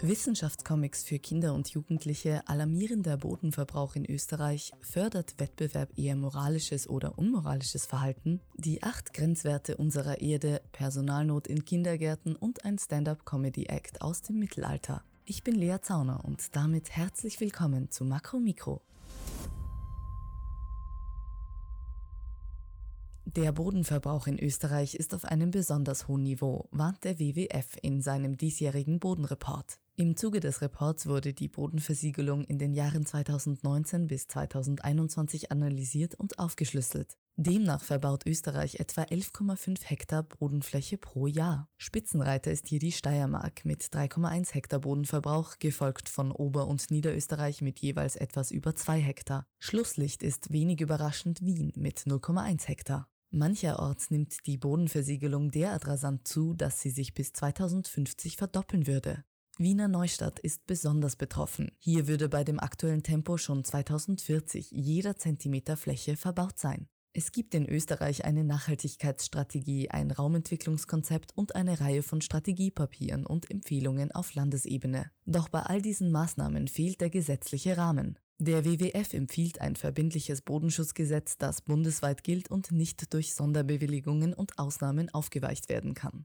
Wissenschaftscomics für Kinder und Jugendliche alarmierender Bodenverbrauch in Österreich fördert Wettbewerb eher moralisches oder unmoralisches Verhalten, die acht Grenzwerte unserer Erde, Personalnot in Kindergärten und ein Stand-up-Comedy-Act aus dem Mittelalter. Ich bin Lea Zauner und damit herzlich willkommen zu Makro Mikro. Der Bodenverbrauch in Österreich ist auf einem besonders hohen Niveau, warnt der WWF in seinem diesjährigen Bodenreport. Im Zuge des Reports wurde die Bodenversiegelung in den Jahren 2019 bis 2021 analysiert und aufgeschlüsselt. Demnach verbaut Österreich etwa 11,5 Hektar Bodenfläche pro Jahr. Spitzenreiter ist hier die Steiermark mit 3,1 Hektar Bodenverbrauch, gefolgt von Ober- und Niederösterreich mit jeweils etwas über 2 Hektar. Schlusslicht ist wenig überraschend Wien mit 0,1 Hektar. Mancherorts nimmt die Bodenversiegelung derart rasant zu, dass sie sich bis 2050 verdoppeln würde. Wiener Neustadt ist besonders betroffen. Hier würde bei dem aktuellen Tempo schon 2040 jeder Zentimeter Fläche verbaut sein. Es gibt in Österreich eine Nachhaltigkeitsstrategie, ein Raumentwicklungskonzept und eine Reihe von Strategiepapieren und Empfehlungen auf Landesebene. Doch bei all diesen Maßnahmen fehlt der gesetzliche Rahmen. Der WWF empfiehlt ein verbindliches Bodenschutzgesetz, das bundesweit gilt und nicht durch Sonderbewilligungen und Ausnahmen aufgeweicht werden kann.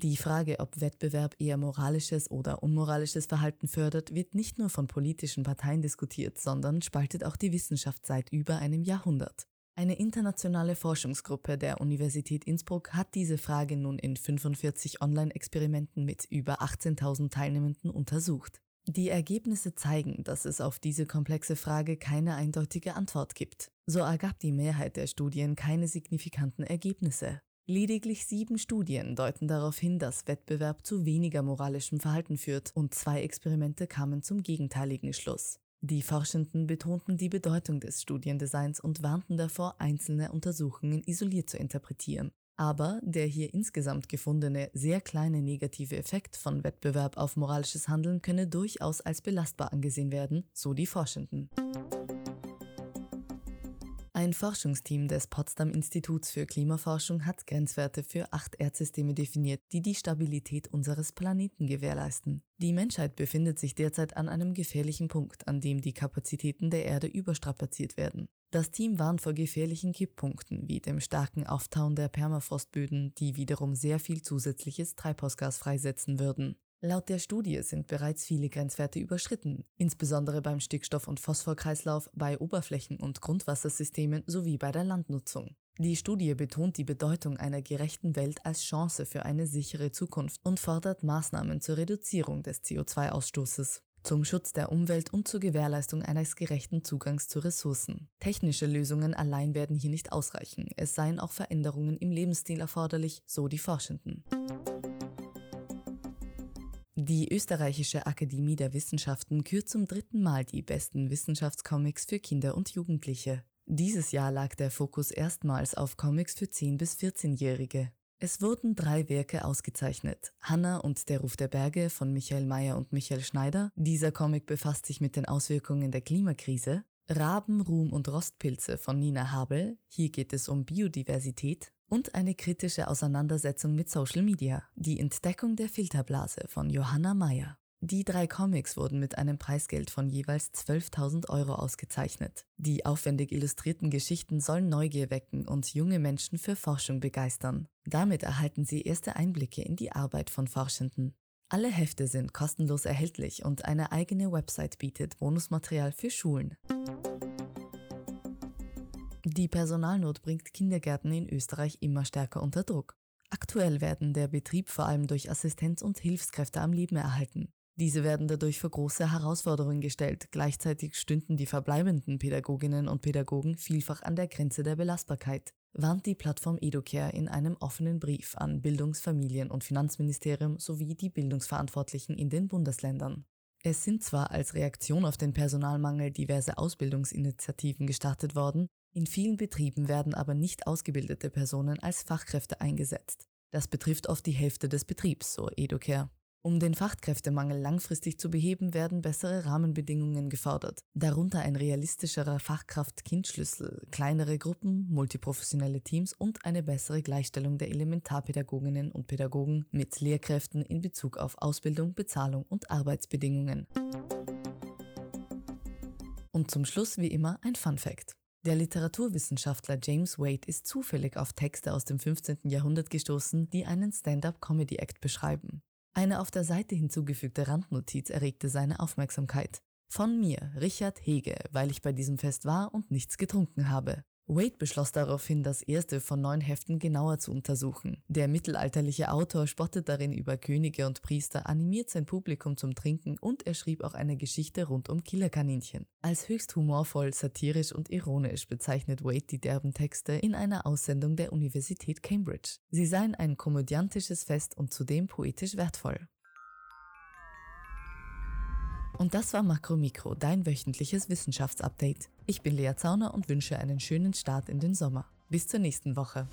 Die Frage, ob Wettbewerb eher moralisches oder unmoralisches Verhalten fördert, wird nicht nur von politischen Parteien diskutiert, sondern spaltet auch die Wissenschaft seit über einem Jahrhundert. Eine internationale Forschungsgruppe der Universität Innsbruck hat diese Frage nun in 45 Online-Experimenten mit über 18.000 Teilnehmenden untersucht. Die Ergebnisse zeigen, dass es auf diese komplexe Frage keine eindeutige Antwort gibt. So ergab die Mehrheit der Studien keine signifikanten Ergebnisse. Lediglich sieben Studien deuten darauf hin, dass Wettbewerb zu weniger moralischem Verhalten führt und zwei Experimente kamen zum gegenteiligen Schluss. Die Forschenden betonten die Bedeutung des Studiendesigns und warnten davor, einzelne Untersuchungen isoliert zu interpretieren. Aber der hier insgesamt gefundene sehr kleine negative Effekt von Wettbewerb auf moralisches Handeln könne durchaus als belastbar angesehen werden, so die Forschenden. Ein Forschungsteam des Potsdam Instituts für Klimaforschung hat Grenzwerte für acht Erdsysteme definiert, die die Stabilität unseres Planeten gewährleisten. Die Menschheit befindet sich derzeit an einem gefährlichen Punkt, an dem die Kapazitäten der Erde überstrapaziert werden. Das Team warnt vor gefährlichen Kipppunkten wie dem starken Auftauen der Permafrostböden, die wiederum sehr viel zusätzliches Treibhausgas freisetzen würden. Laut der Studie sind bereits viele Grenzwerte überschritten, insbesondere beim Stickstoff- und Phosphorkreislauf, bei Oberflächen- und Grundwassersystemen sowie bei der Landnutzung. Die Studie betont die Bedeutung einer gerechten Welt als Chance für eine sichere Zukunft und fordert Maßnahmen zur Reduzierung des CO2-Ausstoßes zum Schutz der Umwelt und zur Gewährleistung eines gerechten Zugangs zu Ressourcen. Technische Lösungen allein werden hier nicht ausreichen, es seien auch Veränderungen im Lebensstil erforderlich, so die Forschenden. Die Österreichische Akademie der Wissenschaften kürt zum dritten Mal die besten Wissenschaftscomics für Kinder und Jugendliche. Dieses Jahr lag der Fokus erstmals auf Comics für 10- bis 14-Jährige. Es wurden drei Werke ausgezeichnet. Hanna und der Ruf der Berge von Michael Mayer und Michael Schneider. Dieser Comic befasst sich mit den Auswirkungen der Klimakrise. Raben, Ruhm und Rostpilze von Nina Habel. Hier geht es um Biodiversität. Und eine kritische Auseinandersetzung mit Social Media. Die Entdeckung der Filterblase von Johanna Mayer. Die drei Comics wurden mit einem Preisgeld von jeweils 12.000 Euro ausgezeichnet. Die aufwendig illustrierten Geschichten sollen Neugier wecken und junge Menschen für Forschung begeistern. Damit erhalten sie erste Einblicke in die Arbeit von Forschenden. Alle Hefte sind kostenlos erhältlich und eine eigene Website bietet Bonusmaterial für Schulen. Die Personalnot bringt Kindergärten in Österreich immer stärker unter Druck. Aktuell werden der Betrieb vor allem durch Assistenz und Hilfskräfte am Leben erhalten. Diese werden dadurch vor große Herausforderungen gestellt. Gleichzeitig stünden die verbleibenden Pädagoginnen und Pädagogen vielfach an der Grenze der Belastbarkeit, warnt die Plattform EduCare in einem offenen Brief an Bildungs-, Familien- und Finanzministerium sowie die Bildungsverantwortlichen in den Bundesländern. Es sind zwar als Reaktion auf den Personalmangel diverse Ausbildungsinitiativen gestartet worden, in vielen Betrieben werden aber nicht ausgebildete Personen als Fachkräfte eingesetzt. Das betrifft oft die Hälfte des Betriebs, so EduCare. Um den Fachkräftemangel langfristig zu beheben, werden bessere Rahmenbedingungen gefordert, darunter ein realistischerer Fachkraft-Kind-Schlüssel, kleinere Gruppen, multiprofessionelle Teams und eine bessere Gleichstellung der Elementarpädagoginnen und Pädagogen mit Lehrkräften in Bezug auf Ausbildung, Bezahlung und Arbeitsbedingungen. Und zum Schluss wie immer ein Fun Fact. Der Literaturwissenschaftler James Wade ist zufällig auf Texte aus dem 15. Jahrhundert gestoßen, die einen Stand-up-Comedy-Act beschreiben. Eine auf der Seite hinzugefügte Randnotiz erregte seine Aufmerksamkeit. Von mir, Richard Hege, weil ich bei diesem Fest war und nichts getrunken habe. Wade beschloss daraufhin, das erste von neun Heften genauer zu untersuchen. Der mittelalterliche Autor spottet darin über Könige und Priester, animiert sein Publikum zum Trinken und er schrieb auch eine Geschichte rund um Killerkaninchen. Als höchst humorvoll, satirisch und ironisch bezeichnet Wade die derben Texte in einer Aussendung der Universität Cambridge. Sie seien ein komödiantisches Fest und zudem poetisch wertvoll. Und das war Makromikro, dein wöchentliches Wissenschaftsupdate. Ich bin Lea Zauner und wünsche einen schönen Start in den Sommer. Bis zur nächsten Woche.